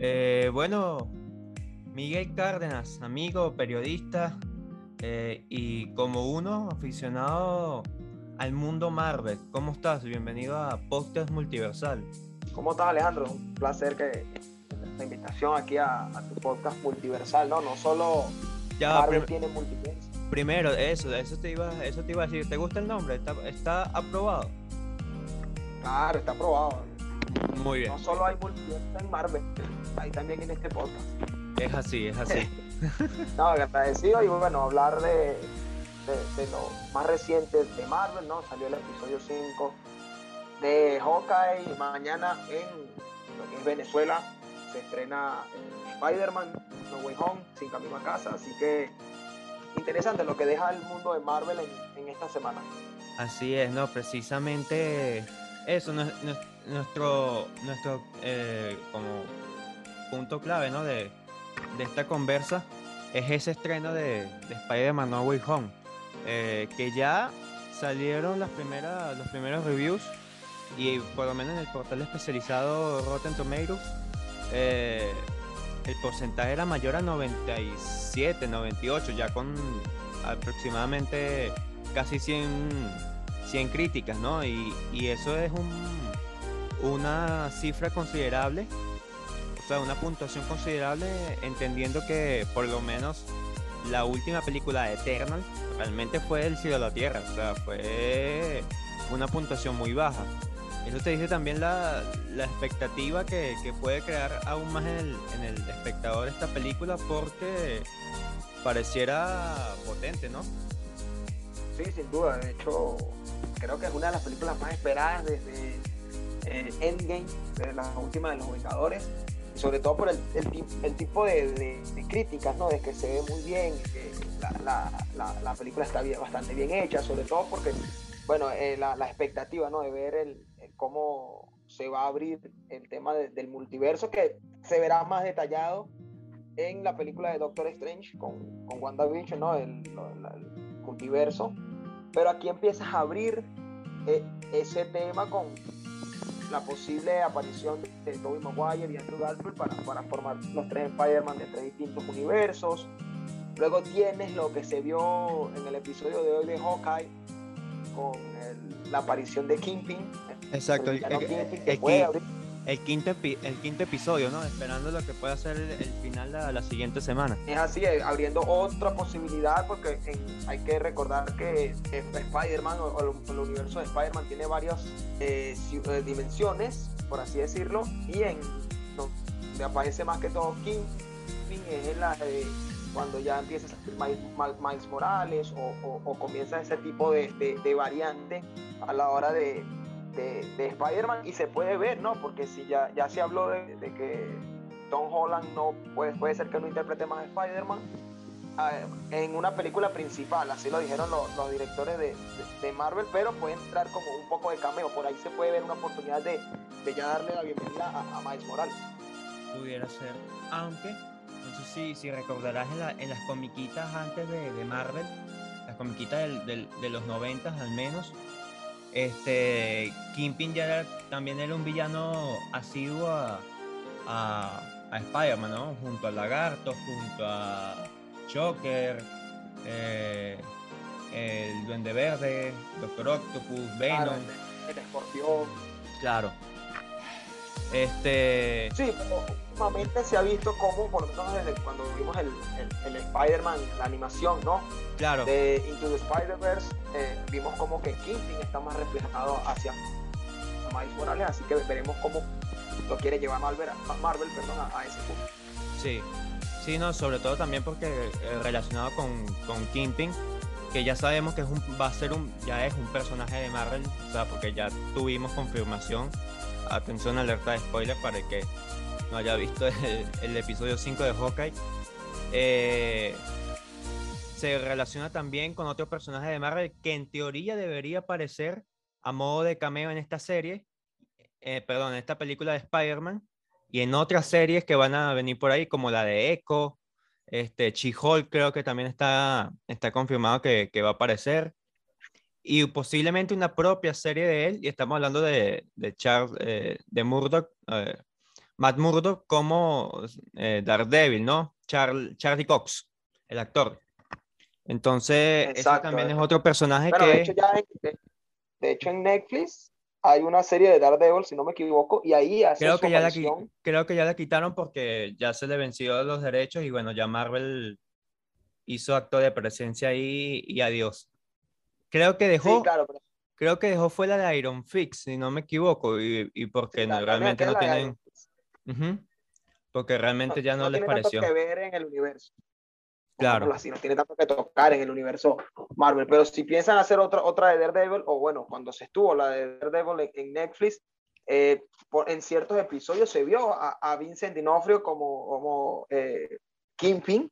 Eh, bueno, Miguel Cárdenas, amigo, periodista eh, y como uno aficionado al mundo Marvel. ¿Cómo estás? Bienvenido a Podcast Multiversal. ¿Cómo estás, Alejandro? Un placer que la invitación aquí a, tu podcast multiversal, ¿no? No solo ya, Marvel tiene multiverso. Primero, eso, eso te iba, eso te iba a decir. ¿Te gusta el nombre? ¿Está, está aprobado? Claro, está aprobado. Muy bien. No solo hay multiverso en Marvel, hay también en este podcast. Es así, es así. no, agradecido y bueno, hablar de, de, lo más reciente de Marvel, ¿no? Salió el episodio 5 de Hawkeye mañana en lo que es Venezuela. Se estrena Spider-Man, No Way Home, Sin Camino a Casa. Así que interesante lo que deja el mundo de Marvel en, esta semana. Así es, ¿no? Precisamente eso, nuestro, nuestro eh, como punto clave, ¿no? De, de esta conversa es ese estreno de, de Spider-Man No Way Home, eh, que ya salieron las primeras, los primeros reviews y por lo menos en el portal especializado Rotten Tomatoes, eh, el porcentaje era mayor a 97, 98, ya con aproximadamente casi 100, 100 críticas, ¿no? Y, y eso es un, una cifra considerable o sea, una puntuación considerable, entendiendo que por lo menos la última película de Eternal realmente fue el cielo a la tierra, o sea, fue una puntuación muy baja. Eso te dice también la, la expectativa que, que, puede crear aún más en el, en el espectador esta película porque pareciera potente, ¿no? Sí, sin duda. De hecho, creo que es una de las películas más esperadas desde eh, Endgame, de las últimas de los Vengadores sobre todo por el, el, tipo de, críticas, ¿no? De que se ve muy bien, que la, la, la, película está bien, bastante bien hecha, sobre todo porque, bueno, eh, la, expectativa, ¿no? De ver el, cómo se va a abrir el tema del multiverso, que se verá más detallado en la película de Doctor Strange con, con WandaVision, ¿no? El, multiverso. Pero aquí empiezas a abrir eh, ese tema con, la posible aparición de, Tobey Maguire y Andrew Garfield para, para formar los tres Spider-Man de tres distintos universos. Luego tienes lo que se vio en el episodio de hoy de Hawkeye con la aparición de Kingpin. Exacto, el, el quinto, el quinto episodio, ¿no? Esperando lo que pueda ser el, final de la siguiente semana. Es así, eh, abriendo otra posibilidad, porque hay que recordar que Spider-Man o, el, universo de Spider-Man tiene varias eh, eh, dimensiones, por así decirlo, y en donde aparece más que todo King, es la de cuando ya empieza a Miles, Morales o, comienza ese tipo de, de variante a la hora de, de, Spider-Man y se puede ver, ¿no? Porque si ya, ya se habló de, que Tom Holland no puede, puede ser que no interprete más Spider-Man ah, en una película principal, así lo dijeron los, directores de, Marvel, pero puede entrar como un poco de cameo, por ahí se puede ver una oportunidad de, ya darle la bienvenida a, Miles Morales. Pudiera ser, aunque, no sé si, recordarás en, las comiquitas antes de, Marvel, las comiquitas de los 90 al menos, este, Kingpin ya también era un villano asiduo a, a, Spider-Man, ¿no? Junto al Lagarto, junto a Joker, eh, el Duende Verde, Doctor Octopus, Venom. el, escorpión. Claro. Este. Sí, pero últimamente se ha visto como, por lo menos desde cuando vimos el, el, Spider-Man, la animación, ¿no? Claro. De Into the Spider-Verse, eh, vimos como que Kingpin está más reflejado hacia Miles Morales, así que veremos cómo lo quiere llevar Marvel, Marvel perdón, a, ese punto. Sí, sí, no, sobre todo también porque eh, relacionado con, con Kingpin, que ya sabemos que es un, va a ser un, ya es un personaje de Marvel, o sea, porque ya tuvimos confirmación. Atención, alerta de spoiler para el que no haya visto el, episodio 5 de Hawkeye. Eh, se relaciona también con otro personaje de Marvel que en teoría debería aparecer a modo de cameo en esta serie, eh, perdón, en esta película de Spider-Man y en otras series que van a venir por ahí, como la de Echo, este, She-Hulk creo que también está, está confirmado que, que, va a aparecer. Y posiblemente una propia serie de él, y estamos hablando de, de Charles, eh, de Murdoch, Matt Murdock como eh, Daredevil, ¿no? Charlie Cox, el actor. Entonces, ese también es otro personaje que... De hecho, ya de, hecho, en Netflix hay una serie de Daredevil, si no me equivoco, y ahí hace creo que ya la, Creo que ya la quitaron porque ya se le venció los derechos y bueno, ya Marvel hizo acto de presencia ahí y adiós. Creo que dejó... Creo que dejó fue la de Iron Fix, si no me equivoco, y, y porque realmente no tienen... Porque realmente ya no, les pareció. que ver en el universo. Claro. Así, no tiene tanto que tocar en el universo Marvel. Pero si piensan hacer otra, otra de Daredevil, o bueno, cuando se estuvo la de Daredevil en, Netflix, eh, por, en ciertos episodios se vio a, a Vincent Dinofrio como, como eh, Kingpin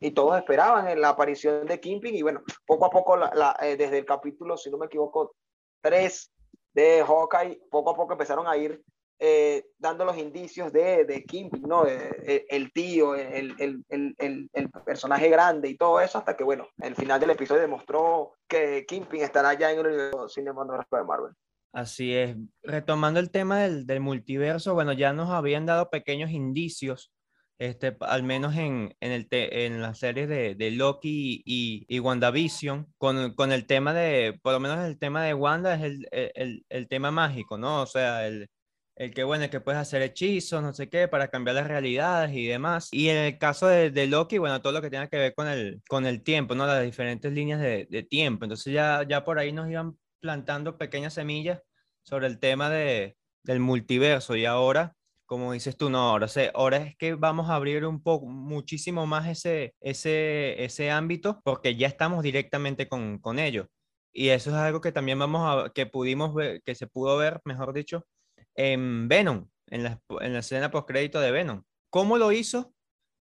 y todos esperaban la aparición de Kingpin y bueno, poco a poco eh, desde el capítulo, si no me equivoco, 3 de Hawkeye, poco a poco empezaron a ir eh, dando los indicios de, de Kingpin, ¿no? el, tío, el, el, el, personaje grande y todo eso, hasta que, bueno, el final del episodio demostró que Kingpin estará ya en el universo cinematográfico de Marvel. Así es. Retomando el tema del, del, multiverso, bueno, ya nos habían dado pequeños indicios, este, al menos en, en, el en las series de, de Loki y, y, WandaVision, con, con, el tema de, por lo menos el tema de Wanda es el, el, el tema mágico, ¿no? O sea, el, el que bueno, que puedes hacer hechizos, no sé qué, para cambiar las realidades y demás. Y en el caso de, de Loki, bueno, todo lo que tenga que ver con el, con el tiempo, ¿no? Las diferentes líneas de, de, tiempo. Entonces ya, ya por ahí nos iban plantando pequeñas semillas sobre el tema de, del multiverso y ahora, como dices tú, no, ahora, ahora es que vamos a abrir un poco, muchísimo más ese, ese, ese ámbito porque ya estamos directamente con, con ellos. Y eso es algo que también vamos a, que pudimos ver, que se pudo ver, mejor dicho, en Venom, en la, en la escena post-crédito de Venom. ¿Cómo lo hizo?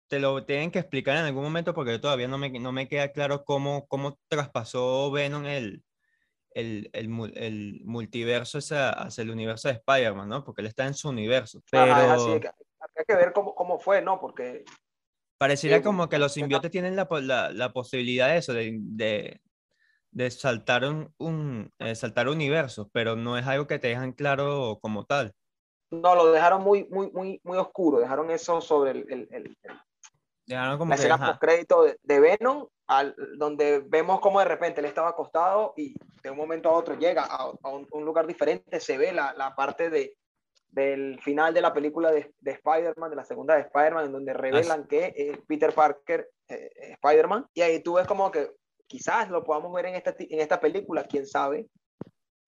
Te lo tienen que explicar en algún momento porque todavía no me, no me queda claro cómo, cómo traspasó Venom el, el, el, el multiverso hacia, hacia, el universo de Spider-Man, ¿no? Porque él está en su universo. Pero... hay que ver cómo, cómo fue, ¿no? Porque... Pareciera como que los simbiotes tienen la, la, la posibilidad de eso, de, de, de saltar un, un eh, saltar universos, pero no es algo que te dejan claro como tal. No, lo dejaron muy, muy, muy, muy oscuro, dejaron eso sobre el, el, el dejaron como la escena crédito de, de, Venom, al, donde vemos como de repente él estaba acostado y de un momento a otro llega a, a un, un, lugar diferente, se ve la, la parte de, del final de la película de, de Spider-Man, de la segunda de Spider-Man, en donde revelan que es Peter Parker, eh, Spider-Man, y ahí tú ves como que quizás lo podamos ver en esta, en esta película, quién sabe,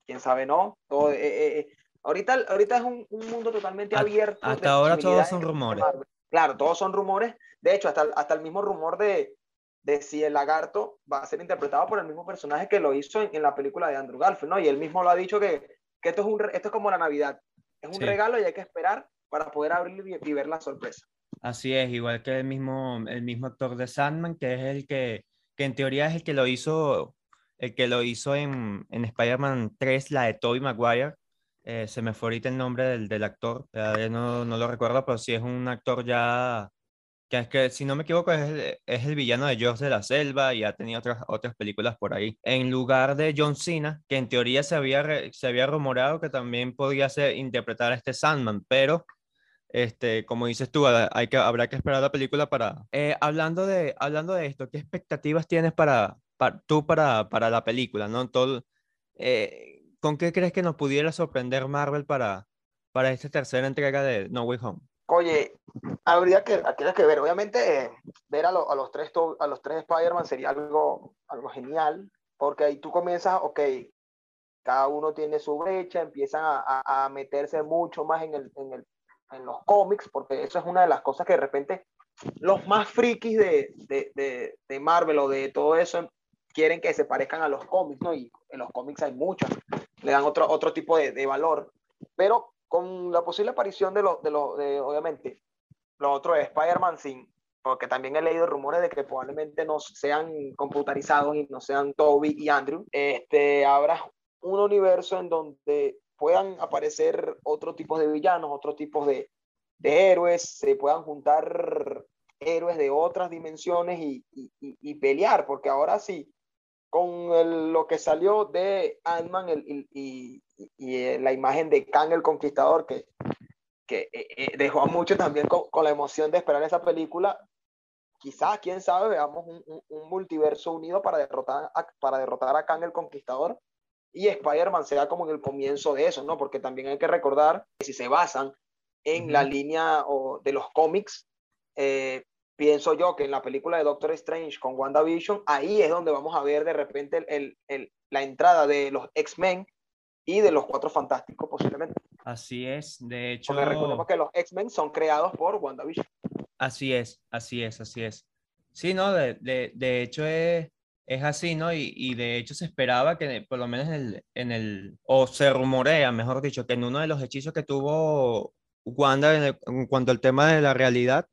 quién sabe no. Todo, eh, eh, eh, ahorita, ahorita es un, un, mundo totalmente abierto. Hasta ahora todos son rumores. Claro, todos son rumores. De hecho, hasta, hasta el mismo rumor de, de si el lagarto va a ser interpretado por el mismo personaje que lo hizo en, en la película de Andrew Garfield, ¿no? Y él mismo lo ha dicho que, que esto, es un, esto es como la Navidad. Es un sí. regalo y hay que esperar para poder abrir y, y ver la sorpresa. Así es, igual que el mismo, el mismo actor de Sandman, que es el que que en teoría es el que lo hizo, el que lo hizo en, en Spider-Man 3, la de Tobey Maguire. Eh, se me fue ahorita el nombre del, del actor, no, no, lo recuerdo, pero sí es un actor ya, que es que si no me equivoco es el, es el villano de George de la Selva y ha tenido otras, otras películas por ahí. En lugar de John Cena, que en teoría se había, se había rumorado que también podía ser, interpretar a este Sandman, pero este, como dices tú, hay que, habrá que esperar la película para... Eh, hablando, de, hablando de esto, ¿qué expectativas tienes para, para tú para, para la película? ¿no? Todo, eh, ¿Con qué crees que nos pudiera sorprender Marvel para, para esta tercera entrega de No Way Home? Oye, habría que, habría que ver, obviamente, ver a, lo, a los tres, a los tres Spider-Man sería algo, algo genial, porque ahí tú comienzas, ok, cada uno tiene su brecha, empiezan a, a, a meterse mucho más en el, en el en los cómics, porque eso es una de las cosas que de repente los más frikis de, de, de, de, Marvel o de todo eso quieren que se parezcan a los cómics, ¿no? Y en los cómics hay muchos, le dan otro, otro tipo de, valor, pero con la posible aparición de, lo, de, lo, de obviamente, lo otro es Spider-Man sin, porque también he leído rumores de que probablemente no sean computarizados y no sean Toby y Andrew, este, habrá un universo en donde puedan aparecer otro tipo de villanos, otros tipos de, de, héroes, se puedan juntar héroes de otras dimensiones y, y, y pelear, porque ahora sí, con el, lo que salió de Ant-Man y, la imagen de Kang el Conquistador, que, que eh, eh, dejó a mucho también con, con, la emoción de esperar esa película. Quizás, quién sabe, veamos un, un, un multiverso unido para derrotar a, para derrotar a Kang el Conquistador y Spider-Man sea como en el comienzo de eso, ¿no? Porque también hay que recordar que si se basan en la línea o, de los cómics, eh, pienso yo que en la película de Doctor Strange con WandaVision, ahí es donde vamos a ver de repente el, el, el, la entrada de los X-Men y de los Cuatro Fantásticos posiblemente. Así es, de hecho. Porque recordemos que los X-Men son creados por WandaVision. Así es, así es, así es. Sí, no, de, de, de hecho es, es así, ¿no? Y, y, de hecho se esperaba que por lo menos en el, en el, o se rumorea, mejor dicho, que en uno de los hechizos que tuvo Wanda en, el, en cuanto al tema de la realidad,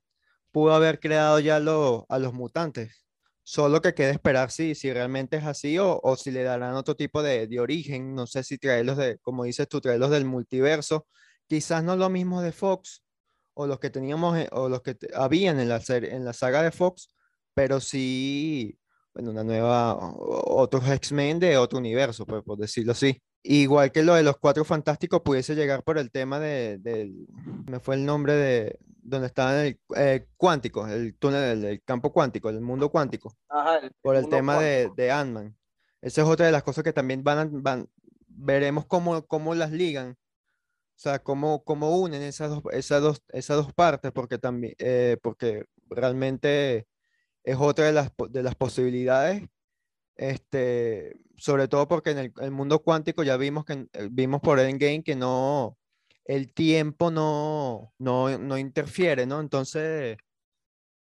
pudo haber creado ya lo, a los mutantes. Solo que queda esperar si, si realmente es así o, o si le darán otro tipo de, de, origen. No sé si traerlos de, como dices tú, traerlos del multiverso. Quizás no lo mismo de Fox o los que teníamos eh, o los que habían en la, serie, en la saga de Fox, pero sí, bueno, una nueva, otros X-Men de otro universo, por, por, decirlo así. Igual que lo de los Cuatro Fantásticos pudiese llegar por el tema de, de me fue el nombre de, donde está el eh, cuántico, el túnel del campo cuántico, el mundo cuántico, Ajá, el, por el, tema cuántico. de, de Ant-Man. Esa es otra de las cosas que también van, a, van veremos cómo, cómo las ligan, o sea, cómo, cómo unen esas dos, esas, dos, esas dos partes, porque, también, eh, porque realmente es otra de las, de las posibilidades, este, sobre todo porque en el, el mundo cuántico ya vimos, que, vimos por Endgame que no, el tiempo no, no, no interfiere, ¿no? Entonces,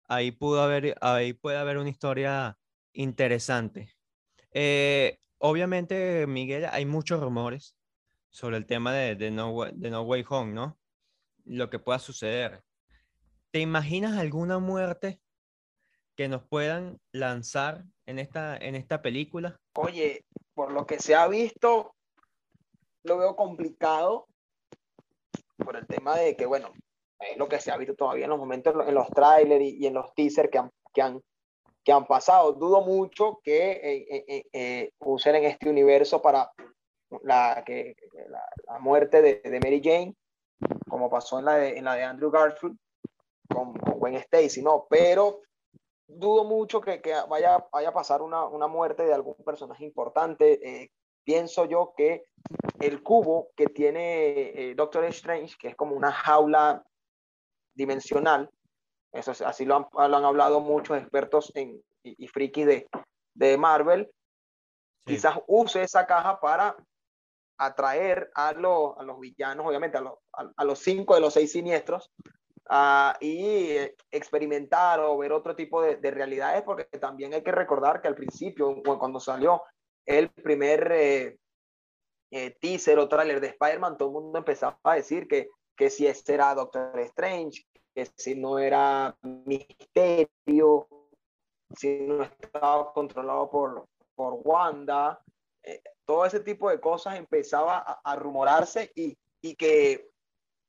ahí, pudo haber, ahí puede haber una historia interesante. Eh, obviamente, Miguel, hay muchos rumores sobre el tema de, de, no, de No Way Home, ¿no? Lo que pueda suceder. ¿Te imaginas alguna muerte que nos puedan lanzar en esta, en esta película? Oye, por lo que se ha visto, lo veo complicado por el tema de que, bueno, es lo que se ha visto todavía en los momentos, en los trailers y, y en los teasers que han, que han, que han pasado. Dudo mucho que eh, eh, eh, usen en este universo para la, que, la, la muerte de, de, Mary Jane, como pasó en la de, en la de Andrew Garfield con, con Gwen Stacy, ¿no? Pero dudo mucho que, que vaya, vaya, a pasar una, una, muerte de algún personaje importante. Pienso yo que el cubo que tiene eh, Doctor Strange, que es como una jaula dimensional, eso es, así lo han, lo han, hablado muchos expertos en, y, y frikis de, de Marvel, sí. quizás use esa caja para atraer a, lo, a los villanos, obviamente a, lo, a, a, los cinco de los seis siniestros, uh, y experimentar o ver otro tipo de, de, realidades, porque también hay que recordar que al principio, cuando salió el primer eh, eh, teaser o tráiler de Spider-Man, todo el mundo empezaba a decir que, que si ese era Doctor Strange, que si no era Misterio, si no estaba controlado por, por Wanda, eh, todo ese tipo de cosas empezaba a, rumorarse y, y, que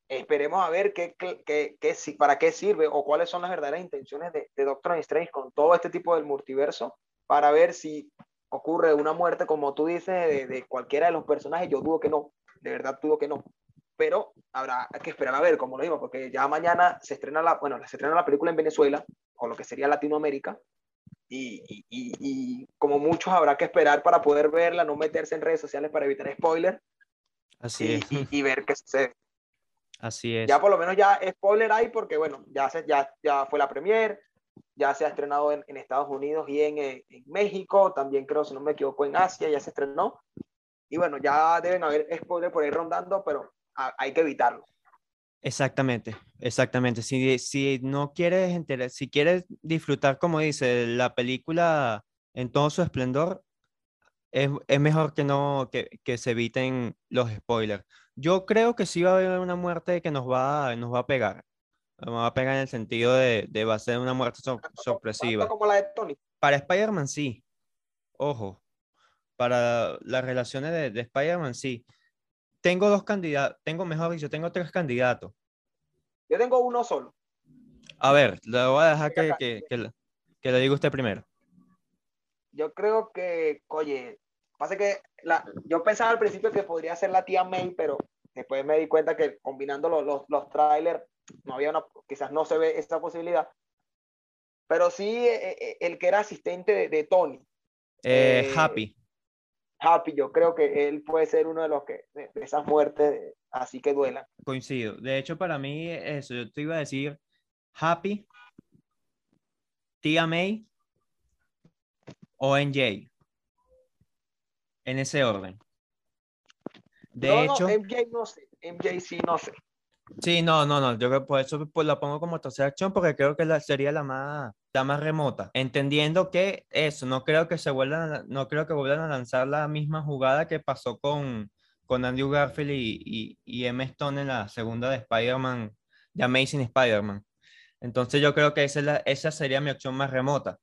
esperemos a ver qué, qué, qué, qué, para qué sirve o cuáles son las verdaderas intenciones de, de Doctor Strange con todo este tipo del multiverso para ver si ocurre una muerte, como tú dices, de, de, cualquiera de los personajes, yo dudo que no, de verdad dudo que no. Pero habrá que esperar a ver, como lo digo, porque ya mañana se estrena la, bueno, se estrena la película en Venezuela, o lo que sería Latinoamérica, y, y, y, y como muchos habrá que esperar para poder verla, no meterse en redes sociales para evitar spoiler. Así es. Y, ver qué sucede. Así es. Ya por lo menos ya spoiler hay, porque bueno, ya, se, ya, ya fue la premier, ya se ha estrenado en, en Estados Unidos y en, en, México, también creo, si no me equivoco, en Asia ya se estrenó. Y bueno, ya deben haber spoilers por ahí rondando, pero a, hay que evitarlo. Exactamente, exactamente. Si, si no quieres enterar, si quieres disfrutar, como dice, la película en todo su esplendor, es, es mejor que no, que, que, se eviten los spoilers. Yo creo que sí va a haber una muerte que nos va, nos va a pegar. Me va a pegar en el sentido de, de va a ser una muerte sor sorpresiva. Como la de Tony. Para Spider-Man sí. Ojo. Para las relaciones de, de Spider-Man sí. Tengo dos candidatos, tengo mejor dicho, tengo tres candidatos. Yo tengo uno solo. A ver, le voy a dejar que, que, que, que le diga usted primero. Yo creo que, oye, pasa que la, yo pensaba al principio que podría ser la tía May, pero después me di cuenta que combinando los, los, los trailers, no había una, quizás no se ve esa posibilidad, pero sí eh, eh, el que era asistente de, de Tony. Eh, Happy. Happy, yo creo que él puede ser uno de los que, de, de esas muertes, así que duelan. Coincido. De hecho, para mí, eso, yo te iba a decir Happy, Tia May o NJ. En ese orden. De No, no, hecho, MJ no sé, MJ sí no sé. Sí, no, no, no. Yo creo por eso pues, la pongo como tercera acción porque creo que la, sería la más, la más remota. Entendiendo que eso, no creo que se vuelvan, a- no creo que vuelvan a lanzar la misma jugada que pasó con, con Andrew Garfield y, y, y Emma Stone en la segunda de Spider-Man, de Amazing Spider-Man. Entonces yo creo que esa, es la- esa sería mi opción más remota.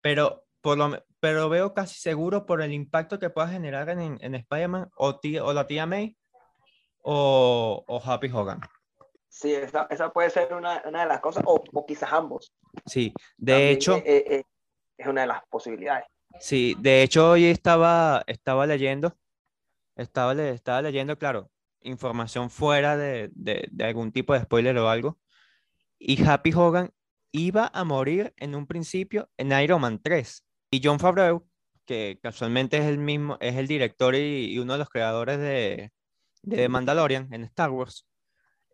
Pero, por lo, pero veo casi seguro por el impacto que pueda generar en, en Spider-Man o, o la tía May o, o Happy Hogan. Sí, esa, esa puede ser una, una de las cosas, o, o quizás ambos. Sí, de También, hecho, eh, eh, eh, es una de las posibilidades. sí, de hecho hoy estaba, estaba leyendo, estaba, estaba leyendo, claro, información fuera de, de, de algún tipo de spoiler o algo, y Happy Hogan iba a morir en un principio en Iron Man 3. Y John Favreau, que casualmente es el mismo, es el director y, y uno de los creadores de, de The Mandalorian en Star Wars,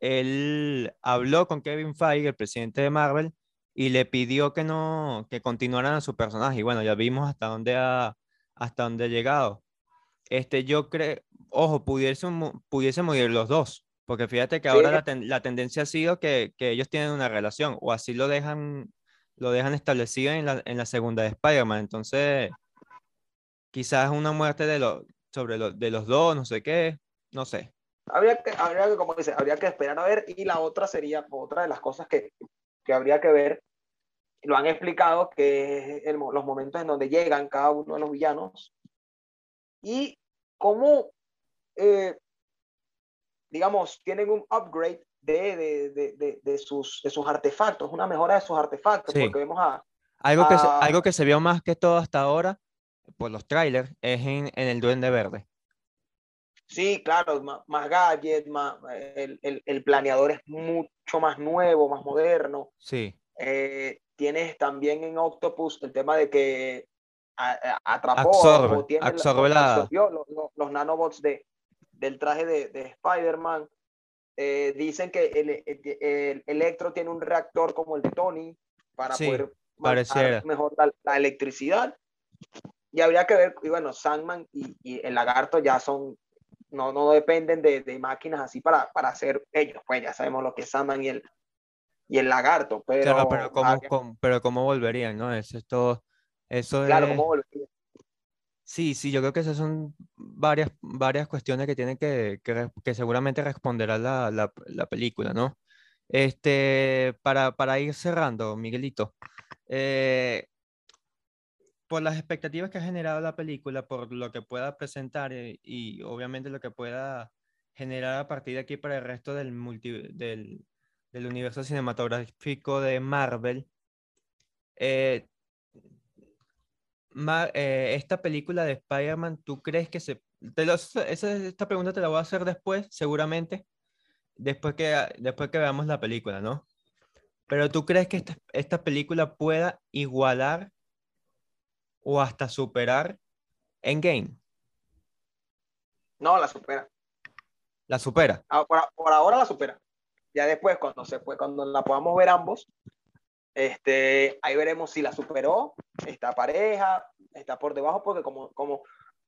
él habló con Kevin Feige, el presidente de Marvel, y le pidió que no, que continuaran a su personaje. Y bueno, ya vimos hasta dónde ha, hasta dónde ha llegado. Este, yo creo, ojo, pudiesen, mu- pudiesen morir los dos, porque fíjate que Sí. ahora la, ten- la tendencia ha sido que, que ellos tienen una relación, o así lo dejan, lo dejan establecido en la, en la segunda de Spider-Man. Entonces, quizás una muerte de, los sobre lo- de los dos, no sé qué, no sé. Habría que, habría que, como dice, habría que esperar a ver. Y la otra sería, otra de las cosas que, que habría que ver, lo han explicado, que es el los momentos en donde llegan cada uno de los villanos y cómo, eh, digamos, tienen un upgrade de, de, de, de, sus, de sus artefactos, una mejora de sus artefactos, Sí. porque vemos a, Algo que, se, algo que se vio más que todo hasta ahora, por los trailers, es en, en el Duende Verde. Sí, claro, más, más gadget, más, el, el, el planeador es mucho más nuevo, más moderno. Sí, Eh, tienes también en Octopus el tema de que atrapó Absorbe, o tiene absorbe la- absorbió los, los- los nanobots de, del traje de, de Spider-Man. Eh, dicen que el, el- el Electro tiene un reactor como el de Tony para Sí, poder manejar mejor la, la electricidad. Y habría que ver, y bueno, Sandman y, y el lagarto ya son, no, no dependen de, de máquinas así para, para hacer ellos, pues ya sabemos lo que es Sandman y el, y el lagarto, pero, claro, pero ¿cómo, cómo- pero cómo volverían, ¿no? Eso es todo, eso claro, es- ¿cómo volvería? Sí, sí, yo creo que esas son varias, varias cuestiones que tienen que, que, que seguramente responderá la, la, la película, ¿no? Este, para, para ir cerrando, Miguelito, eh, por las expectativas que ha generado la película, por lo que pueda presentar eh, y obviamente lo que pueda generar a partir de aquí para el resto del, multi- del, universo cinematográfico de Marvel, eh, eh, esta película de Spider-Man, ¿tú crees que se... Esa- esta pregunta te la voy a hacer después, seguramente, después que, ah, después que veamos la película, ¿no? Pero ¿tú crees que esta, esta película pueda igualar o hasta superar Endgame? No, la supera. ¿La supera? Ah, Por, por ahora la supera. Ya después, cuando se fue, cuando la podamos ver ambos, este, ahí veremos si la superó, esta pareja, está por debajo, porque como, como,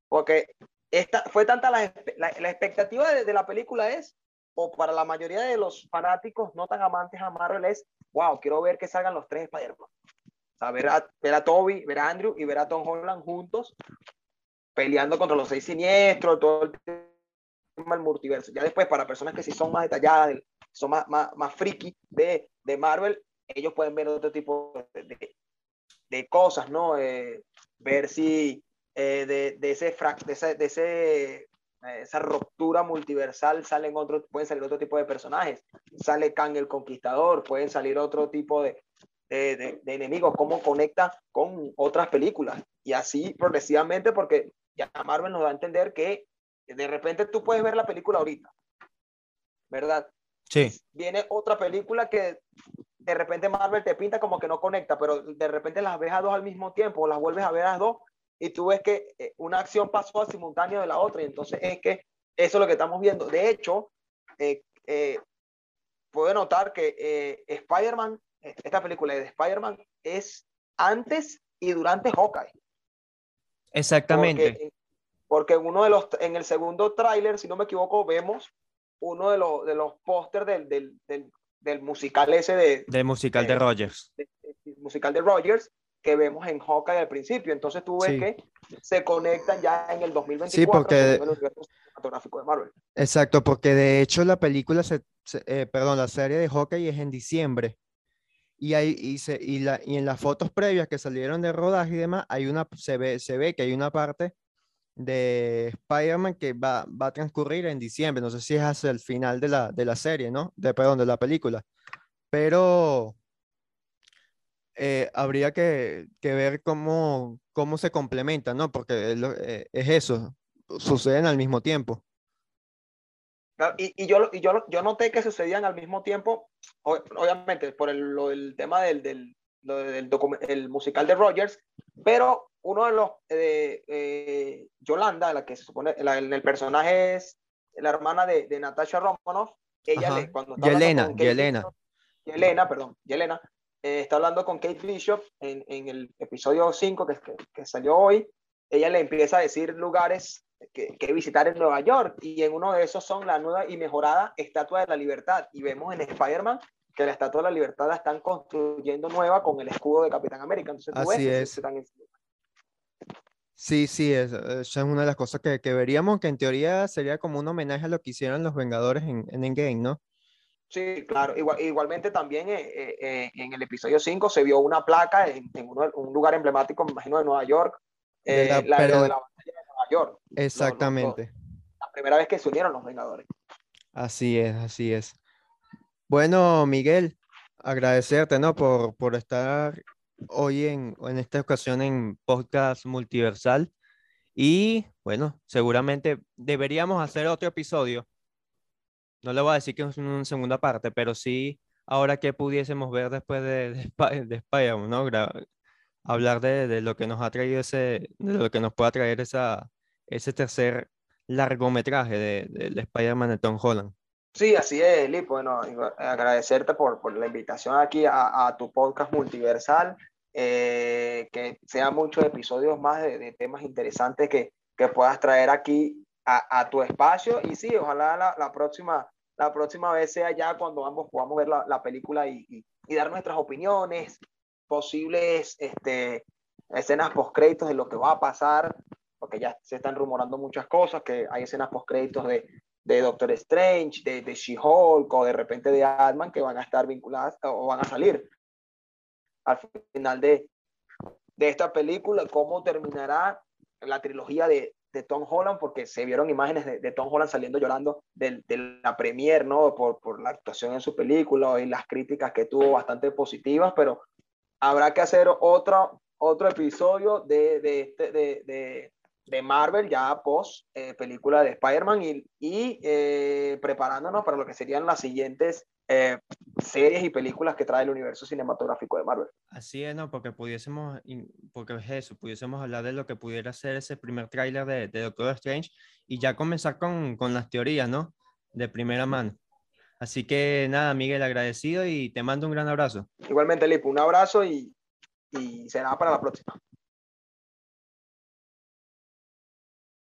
porque esta, fue tanta la, la expectativa de, de la película es, o para la mayoría de los fanáticos no tan amantes a Marvel es, wow, quiero ver que salgan los tres Spider-Man. Sea, ver a, ver a Toby, ver a Andrew y ver a Tom Holland juntos peleando contra los seis siniestros, todo el tema multiverso. Ya después, para personas que sí son más detalladas, son más, más, más friki de, de Marvel, ellos pueden ver otro tipo de, de, de cosas, ¿no? Eh, ver si eh, de, de, ese frac, de, ese, de ese, eh, esa ruptura multiversal salen otro, pueden salir otro tipo de personajes. Sale Kang el Conquistador, pueden salir otro tipo de, de, de, de enemigos, cómo conecta con otras películas. Y así progresivamente, porque ya Marvel nos da a entender que de repente tú puedes ver la película ahorita, ¿verdad? Sí. Viene otra película que de repente Marvel te pinta como que no conecta, pero de repente las ves a dos al mismo tiempo, o las vuelves a ver a dos, y tú ves que eh, una acción pasó al simultáneo de la otra, y entonces es que eso es lo que estamos viendo. De hecho, eh, eh, puedo notar que eh, Spider-Man, esta película de Spider-Man, es antes y durante Hawkeye. Exactamente. Porque, porque uno de los, en el segundo tráiler, si no me equivoco, vemos uno de los, de los pósters del, del, del, del, musical ese de... Del musical de, de Rogers. De, musical de Rogers que vemos en Hawkeye al principio. Entonces tú ves sí. que se conectan ya en el 2024 sí, porque... el cinematográfico de Marvel. Exacto, porque de hecho la película, se, se eh, perdón, la serie de Hawkeye es en diciembre. Y, hay, y, se, y, la, y en las fotos previas que salieron de rodaje y demás, hay una, se, ve, se ve que hay una parte de Spider-Man que va, va a transcurrir en diciembre. No sé si es hacia el final de la, de la serie, ¿no? De, perdón, de la película. Pero eh, habría que, que, ver cómo, cómo se complementan, ¿no? Porque es, eh, es eso, suceden al mismo tiempo. Y, y, yo, y yo, yo noté que sucedían al mismo tiempo, obviamente, por el, lo, el tema del, del, lo del el musical de Rogers, pero uno de los, eh, eh, Yolanda, la que se supone, la, el personaje es la hermana de, de Natasha Romanoff, ella le, cuando Yelena, Yelena. Yelena, perdón, Yelena, eh, está hablando con Kate Bishop en, en el episodio 5 que, que, que, salió hoy, ella le empieza a decir lugares que, que, visitar en Nueva York y en uno de esos son la nueva y mejorada Estatua de la Libertad y vemos en Spider-Man que la Estatua de la Libertad la están construyendo nueva con el escudo de Capitán América. Entonces, tú Así ves, es. Sí, sí, es, esa es una de las cosas que, que, veríamos, que en teoría sería como un homenaje a lo que hicieron los Vengadores en, en Endgame, ¿no? Sí, claro. Igual, igualmente también eh, eh, en el episodio 5 se vio una placa en, en uno, un lugar emblemático, me imagino, de Nueva York, eh, la, la, pero... de la batalla de York. Exactamente. Los, los, la primera vez que se unieron los Vengadores. Así es, así es. Bueno, Miguel, agradecerte, ¿no? Por, por estar hoy en, en esta ocasión en podcast multiversal. Y bueno, seguramente deberíamos hacer otro episodio. No le voy a decir que es una segunda parte, pero sí ahora que pudiésemos ver después de, de, de Spider-Man, ¿no? Gra hablar de, de, lo que nos ha traído ese, de lo que nos pueda traer esa, ese tercer largometraje de, de, de Spider-Man de Tom Holland. Sí, así es, Lip. Bueno, agradecerte por, por la invitación aquí a, a tu podcast multiversal. Eh, que sean muchos episodios más de, de temas interesantes que, que, puedas traer aquí a, a, tu espacio. Y sí, ojalá la, la, próxima, la próxima vez sea ya cuando ambos podamos ver la, la película y, y, y, dar nuestras opiniones, posibles este, escenas post-créditos de lo que va a pasar, porque ya se están rumorando muchas cosas, que hay escenas post-créditos de, de Doctor Strange, de, de She-Hulk o de repente de Ant-Man que van a estar vinculadas o van a salir al final de, de esta película, cómo terminará la trilogía de, de Tom Holland, porque se vieron imágenes de, de Tom Holland saliendo llorando de, de la premier, ¿no? Por, por, la actuación en su película y las críticas que tuvo bastante positivas, pero habrá que hacer otro, otro episodio de, de, de, de Marvel ya post eh, película de Spider-Man y, y eh, preparándonos para lo que serían las siguientes eh, series y películas que trae el universo cinematográfico de Marvel. Así es, ¿no? Porque pudiésemos, porque es eso, pudiésemos hablar de lo que pudiera ser ese primer tráiler de, de, Doctor Strange y ya comenzar con, con las teorías, ¿no? De primera mano. Así que nada, Miguel, agradecido y te mando un gran abrazo. Igualmente, Lipo, un abrazo y, y será para la próxima.